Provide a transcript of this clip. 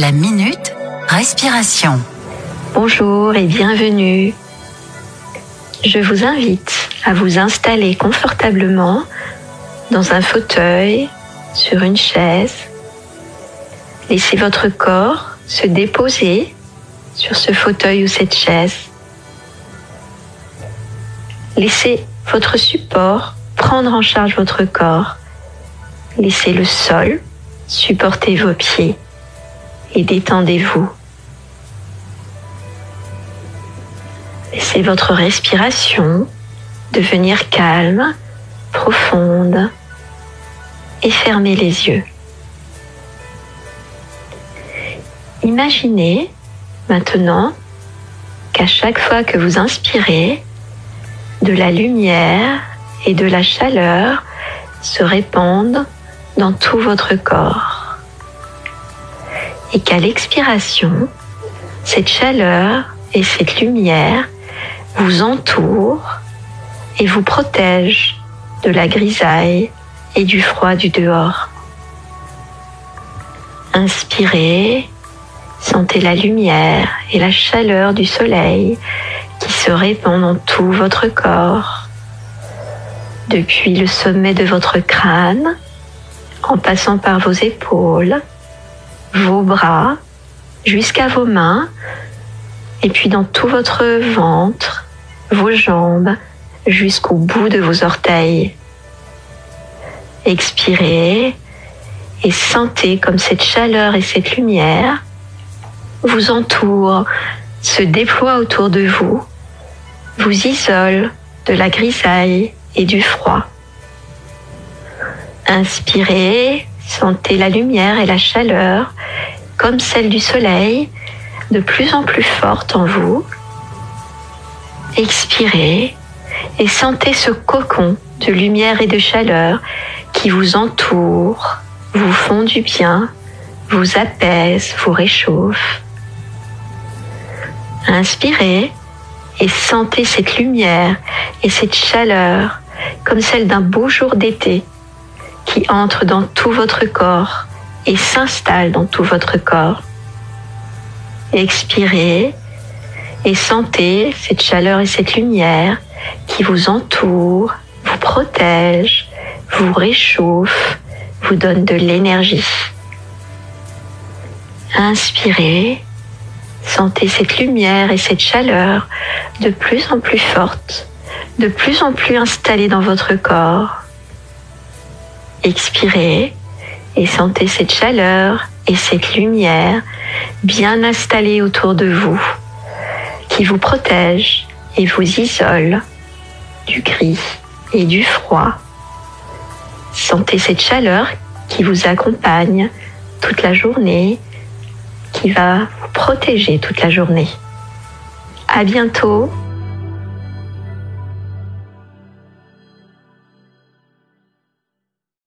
La minute respiration. Bonjour et bienvenue. Je vous invite à vous installer confortablement dans un fauteuil, sur une chaise. Laissez votre corps se déposer sur ce fauteuil ou cette chaise. Laissez votre support prendre en charge votre corps. Laissez le sol supporter vos pieds et détendez-vous. Laissez votre respiration devenir calme, profonde et fermez les yeux. Imaginez maintenant qu'à chaque fois que vous inspirez, de la lumière et de la chaleur se répandent dans tout votre corps. Et qu'à l'expiration, cette chaleur et cette lumière vous entourent et vous protègent de la grisaille et du froid du dehors. Inspirez, sentez la lumière et la chaleur du soleil qui se répand dans tout votre corps, depuis le sommet de votre crâne, en passant par vos épaules, vos bras, jusqu'à vos mains, et puis dans tout votre ventre, vos jambes, jusqu'au bout de vos orteils. Expirez et sentez comme cette chaleur et cette lumière vous entourent, se déploient autour de vous, vous isolent de la grisaille et du froid. Inspirez, sentez la lumière et la chaleur comme celle du soleil de plus en plus forte en vous. Expirez et sentez ce cocon de lumière et de chaleur qui vous entoure, vous font du bien, vous apaise, vous réchauffe. Inspirez et sentez cette lumière et cette chaleur comme celle d'un beau jour d'été qui entre dans tout votre corps et s'installe dans tout votre corps. Expirez et sentez cette chaleur et cette lumière qui vous entoure, vous protège, vous réchauffe, vous donne de l'énergie. Inspirez, sentez cette lumière et cette chaleur de plus en plus forte, de plus en plus installée dans votre corps. Expirez et sentez cette chaleur et cette lumière bien installée autour de vous, qui vous protège et vous isole du gris et du froid. Sentez cette chaleur qui vous accompagne toute la journée, qui va vous protéger toute la journée. À bientôt